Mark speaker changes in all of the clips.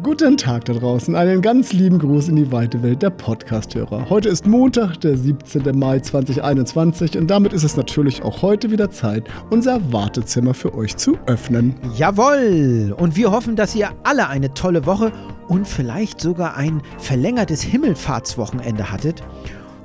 Speaker 1: Guten Tag da draußen, einen ganz lieben Gruß in die weite Welt der Podcasthörer. Heute ist Montag, der 17. Mai 2021 und damit ist es natürlich auch heute wieder Zeit, unser Wartezimmer für euch zu öffnen.
Speaker 2: Jawohl! Und wir hoffen, dass ihr alle eine tolle Woche und vielleicht sogar ein verlängertes Himmelfahrtswochenende hattet.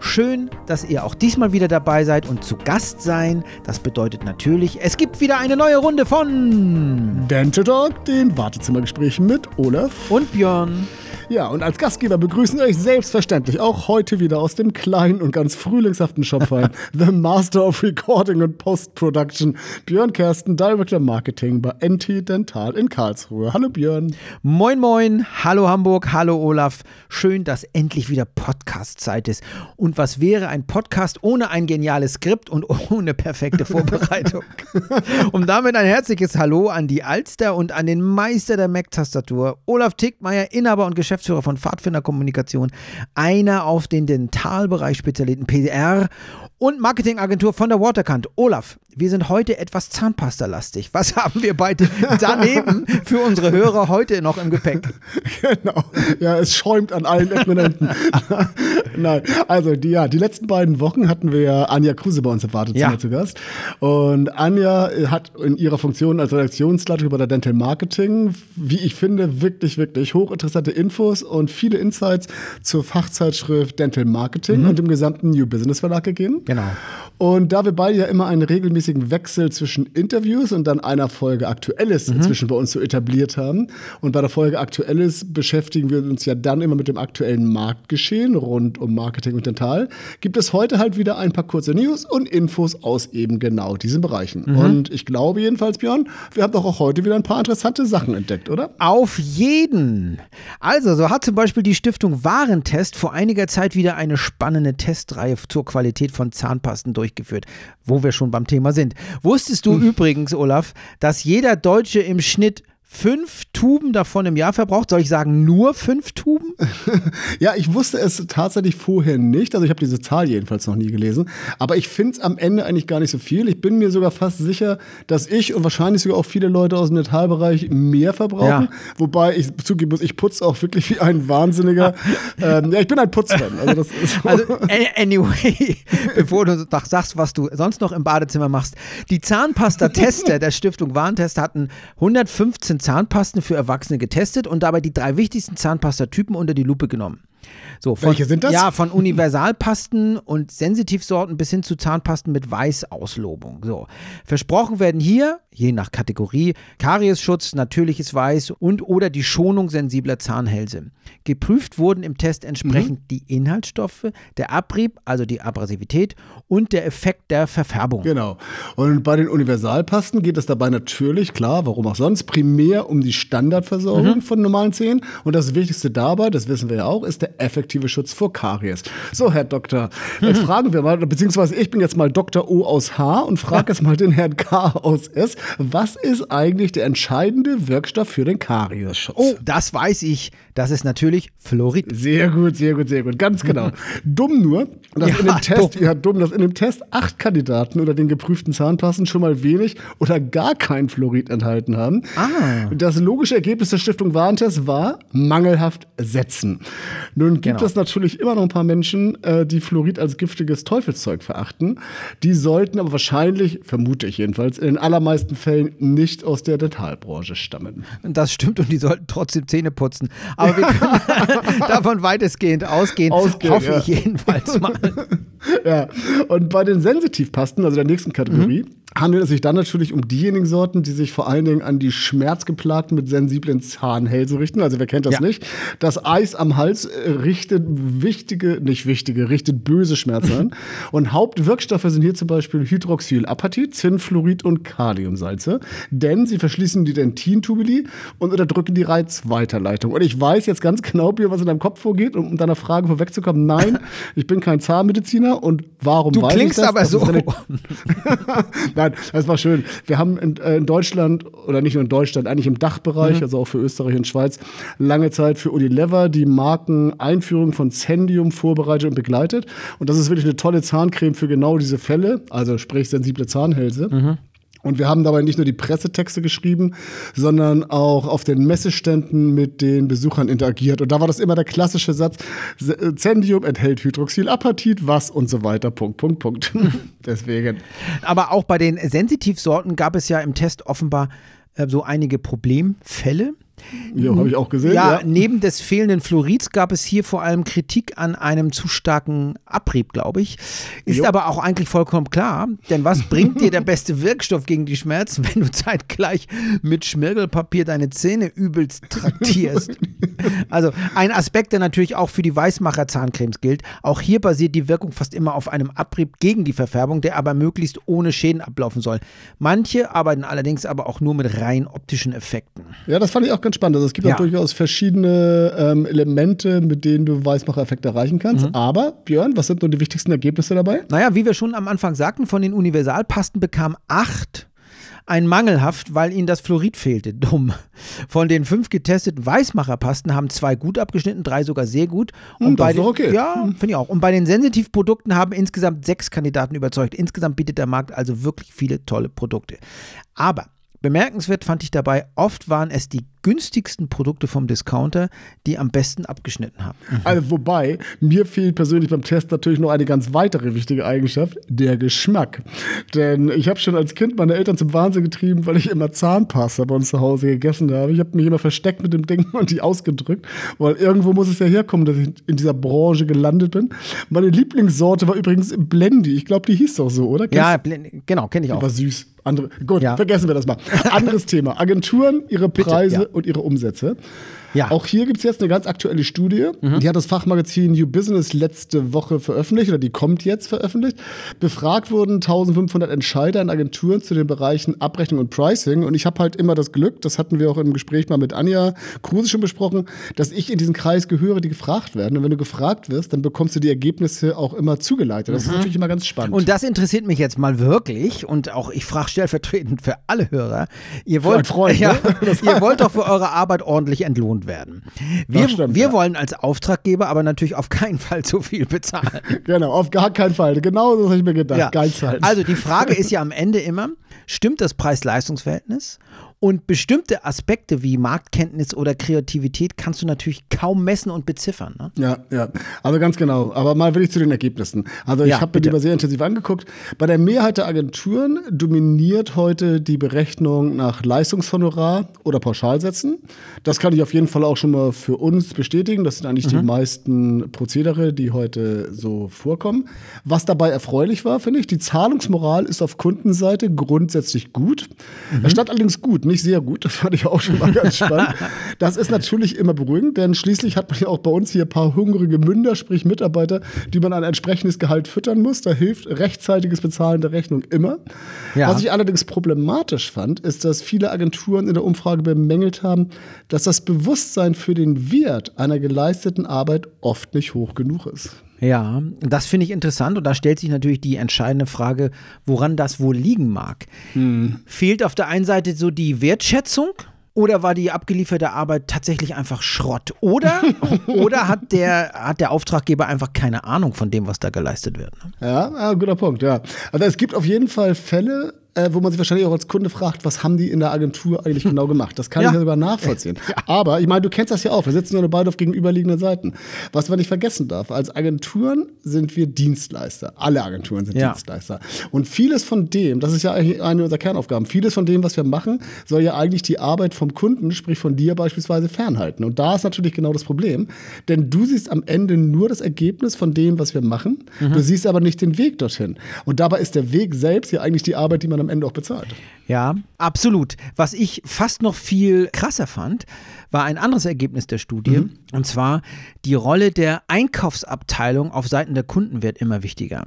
Speaker 2: Schön, dass ihr auch diesmal wieder dabei seid und zu Gast sein. Das bedeutet natürlich, es gibt wieder eine neue Runde von
Speaker 1: Dental Talk, den Wartezimmergesprächen mit Olaf
Speaker 2: und Björn.
Speaker 1: Ja, und als Gastgeber begrüßen wir euch selbstverständlich auch heute wieder aus dem kleinen und ganz frühlingshaften Shopfein The Master of Recording und Post-Production, Björn Kersten, Director Marketing bei NT Dental in Karlsruhe. Hallo Björn.
Speaker 2: Moin, moin. Hallo Hamburg. Hallo Olaf. Schön, dass endlich wieder Podcast-Zeit ist. Und was wäre ein Podcast ohne ein geniales Skript und ohne perfekte Vorbereitung? und damit ein herzliches Hallo an die Alster und an den Meister der Mac-Tastatur, Olaf Tickmeier, Inhaber und Geschäftsführer Geschäftsführer von Pfadfinderkommunikation, einer auf den Dentalbereich spezialisierten PR und Marketingagentur von der Waterkant. Olaf, wir sind heute etwas Zahnpasta-lastig. Was haben wir beide daneben für unsere Hörer heute noch im Gepäck?
Speaker 1: Genau. Ja, es schäumt an allen Ecken Enden. Nein, also die, ja, die letzten beiden Wochen hatten wir ja Anja Kruse bei uns im Wartezimmer ja. zu Gast. Und Anja hat in ihrer Funktion als Redaktionsleiterin bei der Dental Marketing, wie ich finde, wirklich, wirklich hochinteressante Infos und viele Insights zur Fachzeitschrift Dental Marketing mhm. und dem gesamten New Business Verlag gegeben.
Speaker 2: Genau.
Speaker 1: Und da wir beide ja immer einen regelmäßigen Wechsel zwischen Interviews und dann einer Folge Aktuelles mhm. inzwischen bei uns so etabliert haben. Und bei der Folge Aktuelles beschäftigen wir uns ja dann immer mit dem aktuellen Marktgeschehen rund um Marketing und Dental. Gibt es heute halt wieder ein paar kurze News und Infos aus eben genau diesen Bereichen. Mhm. Und ich glaube jedenfalls, Björn, wir haben doch auch heute wieder ein paar interessante Sachen entdeckt, oder?
Speaker 2: Auf jeden. Also, so hat zum Beispiel die Stiftung Warentest vor einiger Zeit wieder eine spannende Testreihe zur Qualität von Zahnpasten durchgeführt, wo wir schon beim Thema sind. Wusstest du hm. übrigens, Olaf, dass jeder Deutsche im Schnitt fünf Tuben davon im Jahr verbraucht. Soll ich sagen, nur fünf Tuben?
Speaker 1: ja, ich wusste es tatsächlich vorher nicht. Also ich habe diese Zahl jedenfalls noch nie gelesen. Aber ich finde es am Ende eigentlich gar nicht so viel. Ich bin mir sogar fast sicher, dass ich und wahrscheinlich sogar auch viele Leute aus dem Metallbereich mehr verbrauchen. Ja. Wobei ich zugeben muss, ich putze auch wirklich wie ein Wahnsinniger. ähm, ja, ich bin ein Putzfan.
Speaker 2: Also, so. also anyway, bevor du sagst, was du sonst noch im Badezimmer machst. Die Zahnpasta-Tester der Stiftung Warentest hatten 115 Zahnpasten für Erwachsene getestet und dabei die drei wichtigsten Zahnpastatypen unter die Lupe genommen. So, von,
Speaker 1: Welche sind das?
Speaker 2: Ja, von Universalpasten und Sensitivsorten bis hin zu Zahnpasten mit Weißauslobung. So. Versprochen werden hier, je nach Kategorie, Kariesschutz, natürliches Weiß und oder die Schonung sensibler Zahnhälse. Geprüft wurden im Test entsprechend mhm. die Inhaltsstoffe, der Abrieb, also die Abrasivität und der Effekt der Verfärbung.
Speaker 1: Genau. Und bei den Universalpasten geht es dabei natürlich, klar, warum auch sonst, primär um die Standardversorgung mhm. von normalen Zähnen. Und das Wichtigste dabei, das wissen wir ja auch, ist der effektive Schutz vor Karies. So, Herr Doktor, jetzt fragen wir mal, beziehungsweise ich bin jetzt mal Dr. O aus H und frage jetzt mal den Herrn K aus S. Was ist eigentlich der entscheidende Wirkstoff für den Kariesschutz?
Speaker 2: Oh, das weiß ich. Das ist natürlich Fluorid.
Speaker 1: Sehr gut, sehr gut, sehr gut. Ganz genau. dumm nur, dass ja, in dem Test, dumm. ja dumm, dass in dem Test acht Kandidaten unter den geprüften Zahnpasten schon mal wenig oder gar kein Fluorid enthalten haben. Ah. Das logische Ergebnis der Stiftung Warentest war mangelhaft setzen. Nun gibt genau. es natürlich immer noch ein paar Menschen, äh, die Fluorid als giftiges Teufelszeug verachten. Die sollten aber wahrscheinlich, vermute ich jedenfalls, in den allermeisten Fällen nicht aus der Dentalbranche stammen.
Speaker 2: Das stimmt und die sollten trotzdem Zähne putzen. Aber wir können davon weitestgehend ausgehen, ausgehen hoffe ja. ich jedenfalls mal.
Speaker 1: ja, und bei den Sensitivpasten, also der nächsten Kategorie, mhm handelt es sich dann natürlich um diejenigen Sorten, die sich vor allen Dingen an die Schmerzgeplagten mit sensiblen Zahnhälsen richten. Also wer kennt das ja. nicht? Das Eis am Hals äh, richtet wichtige, nicht wichtige, richtet böse Schmerzen an. und Hauptwirkstoffe sind hier zum Beispiel Hydroxylapatit, Zinnfluorid und Kaliumsalze. Denn sie verschließen die Dentintubuli und unterdrücken die Reizweiterleitung. Und ich weiß jetzt ganz genau, was in deinem Kopf vorgeht, um deiner Frage vorwegzukommen. Nein, ich bin kein Zahnmediziner und warum
Speaker 2: du
Speaker 1: weiß
Speaker 2: ich das? Du klingst aber so.
Speaker 1: Nein, das war schön. Wir haben in, äh, in, Deutschland, oder nicht nur in Deutschland, eigentlich im Dachbereich, mhm. also auch für Österreich und Schweiz, lange Zeit für Unilever die Markeneinführung von Zendium vorbereitet und begleitet. Und das ist wirklich eine tolle Zahncreme für genau diese Fälle, also sprich sensible Zahnhälse. Mhm. Und wir haben dabei nicht nur die Pressetexte geschrieben, sondern auch auf den Messeständen mit den Besuchern interagiert. Und da war das immer der klassische Satz: Zendium enthält Hydroxylapatit, was und so weiter. Punkt, Punkt, Punkt. Deswegen.
Speaker 2: Aber auch bei den Sensitivsorten gab es ja im Test offenbar äh, so einige Problemfälle.
Speaker 1: Ja, habe ich auch gesehen.
Speaker 2: Ja,
Speaker 1: Ja,
Speaker 2: neben des fehlenden Fluorids gab es hier vor allem Kritik an einem zu starken Abrieb, glaube ich. Ist
Speaker 1: Jo.
Speaker 2: aber auch eigentlich vollkommen klar, denn was bringt dir der beste Wirkstoff gegen die Schmerzen, wenn du zeitgleich mit Schmirgelpapier deine Zähne übelst traktierst? also ein Aspekt, der natürlich auch für die Weißmacher Zahncremes gilt. Auch hier basiert die Wirkung fast immer auf einem Abrieb gegen die Verfärbung, der aber möglichst ohne Schäden ablaufen soll. Manche arbeiten allerdings aber auch nur mit rein optischen Effekten.
Speaker 1: ja, das fand ich auch ganz spannend. Also es gibt
Speaker 2: Ja.
Speaker 1: auch durchaus verschiedene ähm, Elemente, mit denen du Weißmacher-Effekte erreichen kannst.
Speaker 2: Mhm.
Speaker 1: Aber, Björn, was sind nun die wichtigsten Ergebnisse dabei?
Speaker 2: Naja, wie wir schon am Anfang sagten, von den Universalpasten bekam acht ein mangelhaft, weil ihnen das Fluorid fehlte. Dumm. Von den fünf getesteten Weißmacherpasten haben zwei gut abgeschnitten, drei sogar sehr gut. Und
Speaker 1: Hm,
Speaker 2: bei den,
Speaker 1: okay.
Speaker 2: Ja, finde ich auch. Und bei den Sensitivprodukten haben insgesamt sechs Kandidaten überzeugt. Insgesamt bietet der Markt also wirklich viele tolle Produkte. Aber bemerkenswert fand ich dabei, oft waren es die günstigsten Produkte vom Discounter, die am besten abgeschnitten haben.
Speaker 1: Also, wobei, mir fehlt persönlich beim Test natürlich noch eine ganz weitere wichtige Eigenschaft, der Geschmack. Denn ich habe schon als Kind meine Eltern zum Wahnsinn getrieben, weil ich immer Zahnpasta bei uns zu Hause gegessen habe. Ich habe mich immer versteckt mit dem Ding und die ausgedrückt, weil irgendwo muss es ja herkommen, dass ich in dieser Branche gelandet bin. Meine Lieblingssorte war übrigens Blendy. Ich glaube, die hieß doch so, oder?
Speaker 2: Ja,
Speaker 1: Kennst-
Speaker 2: bl- genau, kenne ich
Speaker 1: die
Speaker 2: auch.
Speaker 1: war süß. Andere, gut,
Speaker 2: Ja.
Speaker 1: vergessen wir das mal. Anderes Thema. Agenturen, ihre Preise
Speaker 2: ja.
Speaker 1: Und ihre Umsätze.
Speaker 2: Ja.
Speaker 1: Auch hier gibt es jetzt eine ganz aktuelle Studie. Die hat das Fachmagazin New Business letzte Woche veröffentlicht oder die kommt jetzt veröffentlicht. Befragt wurden 1500 Entscheider in Agenturen zu den Bereichen Abrechnung und Pricing. Und ich habe halt immer das Glück, das hatten wir auch im Gespräch mal mit Anja Kruse schon besprochen, dass ich in diesen Kreis gehöre, die gefragt werden. Und wenn du gefragt wirst, dann bekommst du die Ergebnisse auch immer zugeleitet. Das ist natürlich immer ganz spannend.
Speaker 2: Und das interessiert mich jetzt mal wirklich und auch ich frage stellvertretend für alle Hörer. Ihr wollt,
Speaker 1: Freund,
Speaker 2: ja,
Speaker 1: ne?
Speaker 2: ihr wollt doch für eure Arbeit ordentlich entlohnt werden. Wir,
Speaker 1: stimmt,
Speaker 2: wir
Speaker 1: ja.
Speaker 2: wollen als Auftraggeber aber natürlich auf keinen Fall zu viel bezahlen.
Speaker 1: genau, auf gar keinen Fall. Genau so habe ich mir gedacht. Geil halt.
Speaker 2: Also die Frage ist ja am Ende immer, stimmt das Preis-Leistungs-Verhältnis? Und bestimmte Aspekte wie Marktkenntnis oder Kreativität kannst du natürlich kaum messen und beziffern. Ne?
Speaker 1: Ja, ja, also ganz genau. Aber mal will ich zu den Ergebnissen. Also ich
Speaker 2: Ja,
Speaker 1: habe mir die mal sehr intensiv angeguckt. Bei der Mehrheit der Agenturen dominiert heute die Berechnung nach Leistungshonorar oder Pauschalsätzen. Das kann ich auf jeden Fall auch schon mal für uns bestätigen. Das sind eigentlich
Speaker 2: Mhm.
Speaker 1: die meisten Prozedere, die heute so vorkommen. Was dabei erfreulich war, finde ich, die Zahlungsmoral ist auf Kundenseite grundsätzlich gut.
Speaker 2: Mhm.
Speaker 1: Stand allerdings gut, nicht sehr gut. Das fand ich auch schon mal ganz spannend. Das ist natürlich immer beruhigend, denn schließlich hat man ja auch bei uns hier ein paar hungrige Münder, sprich Mitarbeiter, die man ein entsprechendes Gehalt füttern muss. Da hilft rechtzeitiges Bezahlen der Rechnung immer.
Speaker 2: Ja.
Speaker 1: Was ich allerdings problematisch fand, ist, dass viele Agenturen in der Umfrage bemängelt haben, dass das Bewusstsein für den Wert einer geleisteten Arbeit oft nicht hoch genug ist.
Speaker 2: Ja, das finde ich interessant und da stellt sich natürlich die entscheidende Frage, woran das wohl liegen mag. Fehlt auf der einen Seite so die Wertschätzung oder war die abgelieferte Arbeit tatsächlich einfach Schrott? Oder, oder hat, der, hat der Auftraggeber einfach keine Ahnung von dem, was da geleistet wird? Ne?
Speaker 1: Ja, ja, guter Punkt, ja. Also es gibt auf jeden Fall Fälle, äh, wo man sich wahrscheinlich auch als Kunde fragt, was haben die in der Agentur eigentlich genau gemacht? Das kann
Speaker 2: Ja.
Speaker 1: ich ja sogar nachvollziehen. Aber ich meine, du kennst das ja auch. Wir sitzen ja nur beide auf gegenüberliegenden Seiten. Was man nicht vergessen darf, als Agenturen sind wir Dienstleister. Alle Agenturen sind
Speaker 2: Ja.
Speaker 1: Dienstleister. Und vieles von dem, das ist ja eigentlich eine unserer Kernaufgaben, vieles von dem, was wir machen, soll ja eigentlich die Arbeit vom Kunden, sprich von dir beispielsweise, fernhalten. Und da ist natürlich genau das Problem. Denn du siehst am Ende nur das Ergebnis von dem, was wir machen. Du siehst aber nicht den Weg dorthin. Und dabei ist der Weg selbst ja eigentlich die Arbeit, die man am Ende auch bezahlt.
Speaker 2: Ja, absolut. Was ich fast noch viel krasser fand, war ein anderes Ergebnis der Studie. Und zwar, die Rolle der Einkaufsabteilung auf Seiten der Kunden wird immer wichtiger.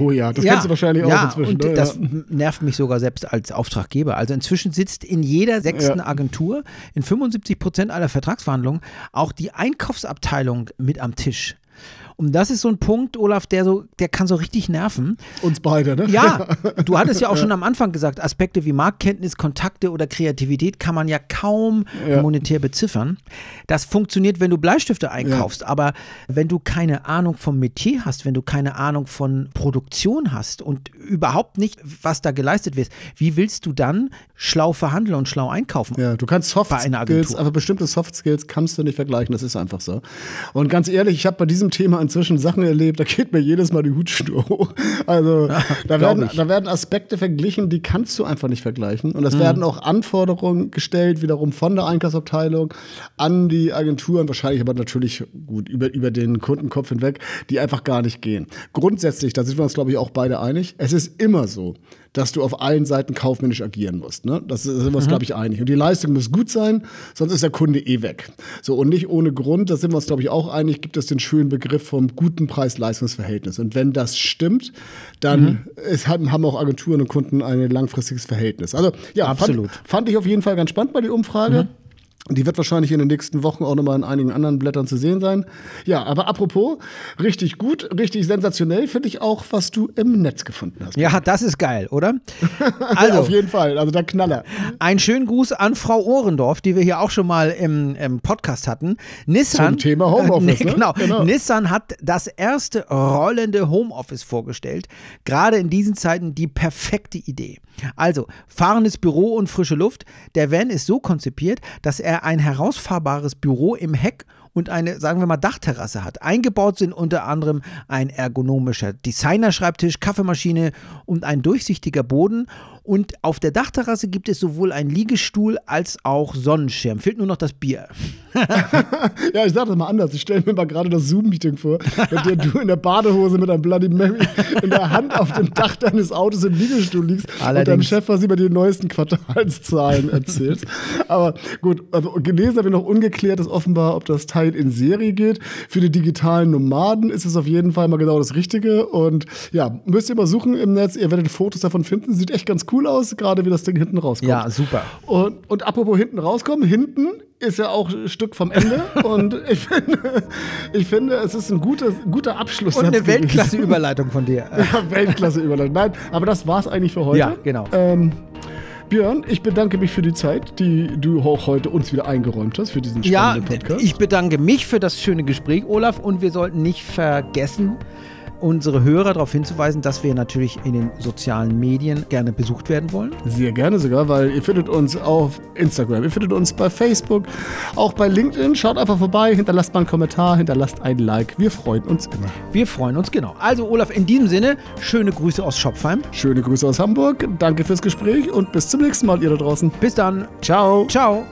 Speaker 1: Oh ja, das kennst du wahrscheinlich auch
Speaker 2: ja,
Speaker 1: inzwischen.
Speaker 2: Und
Speaker 1: ne?
Speaker 2: das
Speaker 1: ja.
Speaker 2: nervt mich sogar selbst als Auftraggeber. Also inzwischen sitzt in jeder sechsten
Speaker 1: Ja.
Speaker 2: Agentur, in 75 Prozent aller Vertragsverhandlungen, auch die Einkaufsabteilung mit am Tisch. Und das ist so ein Punkt, Olaf, der so, der kann so richtig nerven.
Speaker 1: Uns beide, ne?
Speaker 2: Ja, du hattest ja auch schon am Anfang gesagt, Aspekte wie Marktkenntnis, Kontakte oder Kreativität kann man ja kaum
Speaker 1: Ja.
Speaker 2: monetär beziffern. Das funktioniert, wenn du Bleistifte einkaufst, aber wenn du keine Ahnung vom Metier hast, wenn du keine Ahnung von Produktion hast und überhaupt nicht, was da geleistet wird, wie willst du dann schlau verhandeln und schlau einkaufen?
Speaker 1: Ja, du kannst Soft
Speaker 2: Bei einer
Speaker 1: Skills, aber bestimmte Soft Skills kannst du nicht vergleichen, das ist einfach so. Und ganz ehrlich, ich habe bei diesem Thema inzwischen Sachen erlebt, da geht mir jedes Mal die Hutschnur hoch. Also da,
Speaker 2: glaub
Speaker 1: werden,
Speaker 2: ich.
Speaker 1: da werden Aspekte verglichen, die kannst du einfach nicht vergleichen.
Speaker 2: Mhm.
Speaker 1: Und es werden auch Anforderungen gestellt, wiederum von der Einkaufsabteilung an die Agenturen, wahrscheinlich aber natürlich gut über, über den Kundenkopf hinweg, die einfach gar nicht gehen. Grundsätzlich, da sind wir uns, glaube ich, auch beide einig, es ist immer so, dass du auf allen Seiten kaufmännisch agieren musst. Ne? Das sind wir uns, glaube ich, einig. Und die Leistung muss gut sein, sonst ist der Kunde eh weg. So, und nicht ohne Grund, da sind wir uns, glaube ich, auch einig, gibt es den schönen Begriff vom guten Preis-Leistungs-Verhältnis. Und wenn das stimmt, dann es haben, haben auch Agenturen und Kunden ein langfristiges Verhältnis. Also ja,
Speaker 2: Absolut.
Speaker 1: Fand, fand ich auf jeden Fall ganz spannend bei die Umfrage. Die wird wahrscheinlich in den nächsten Wochen auch nochmal in einigen anderen Blättern zu sehen sein. Ja, aber apropos, richtig gut, richtig sensationell finde ich auch, was du im Netz gefunden hast.
Speaker 2: Ja, das ist geil, oder?
Speaker 1: Also,
Speaker 2: Also,
Speaker 1: auf jeden Fall, also der Knaller.
Speaker 2: Einen schönen Gruß an Frau Ohrendorf, die wir hier auch schon mal im, im Podcast hatten. Nissan,
Speaker 1: Zum Thema Homeoffice,
Speaker 2: Äh,
Speaker 1: ne?
Speaker 2: genau.
Speaker 1: Genau.
Speaker 2: Nissan hat das erste rollende Homeoffice vorgestellt. Gerade in diesen Zeiten die perfekte Idee. Also, fahrendes Büro und frische Luft. Der Van ist so konzipiert, dass er ein herausfahrbares Büro im Heck und eine, sagen wir mal, Dachterrasse hat. Eingebaut sind unter anderem ein ergonomischer Designerschreibtisch, Kaffeemaschine und ein durchsichtiger Boden. Und auf der Dachterrasse gibt es sowohl einen Liegestuhl als auch Sonnenschirm. Fehlt nur noch das Bier.
Speaker 1: Ja, ich sag das mal anders. Ich stelle mir mal gerade das Zoom-Meeting vor, bei der du in der Badehose mit einem Bloody Mary in der Hand auf dem Dach deines Autos im Liegestuhl liegst und deinem
Speaker 2: Allerdings.
Speaker 1: Chef was über die neuesten Quartalszahlen erzählst. Aber gut, also gelesen habe ich noch ungeklärt, ist offenbar, ob das Teil in Serie geht. Für die digitalen Nomaden ist es auf jeden Fall mal genau das Richtige. Und ja, müsst ihr mal suchen im Netz. Ihr werdet Fotos davon finden. Sieht echt ganz cool aus, gerade wie das Ding hinten rauskommt.
Speaker 2: Ja, super.
Speaker 1: Und, und apropos hinten rauskommen, hinten ist ja auch ein Stück vom Ende. und ich finde, ich finde, es ist ein guter, guter Abschluss.
Speaker 2: Und eine Weltklasse-Überleitung von dir.
Speaker 1: Ja, Weltklasse überleitung. Nein, aber das war's eigentlich für heute.
Speaker 2: Ja, genau.
Speaker 1: Ähm, Björn, ich bedanke mich für die Zeit, die du auch heute uns wieder eingeräumt hast für diesen
Speaker 2: Ja,
Speaker 1: spannenden Podcast.
Speaker 2: ich bedanke mich für das schöne Gespräch, Olaf. Und wir sollten nicht vergessen, unsere Hörer darauf hinzuweisen, dass wir natürlich in den sozialen Medien gerne besucht werden wollen.
Speaker 1: Sehr gerne sogar, weil ihr findet uns auf Instagram, ihr findet uns bei Facebook, auch bei LinkedIn. Schaut einfach vorbei, hinterlasst mal einen Kommentar, hinterlasst ein Like. Wir freuen uns immer.
Speaker 2: Wir freuen uns, genau. Also, Olaf, in diesem Sinne, schöne Grüße aus Schopfheim.
Speaker 1: Schöne Grüße aus Hamburg, danke fürs Gespräch und bis zum nächsten Mal, ihr da draußen.
Speaker 2: Bis dann.
Speaker 1: Ciao.
Speaker 2: Ciao.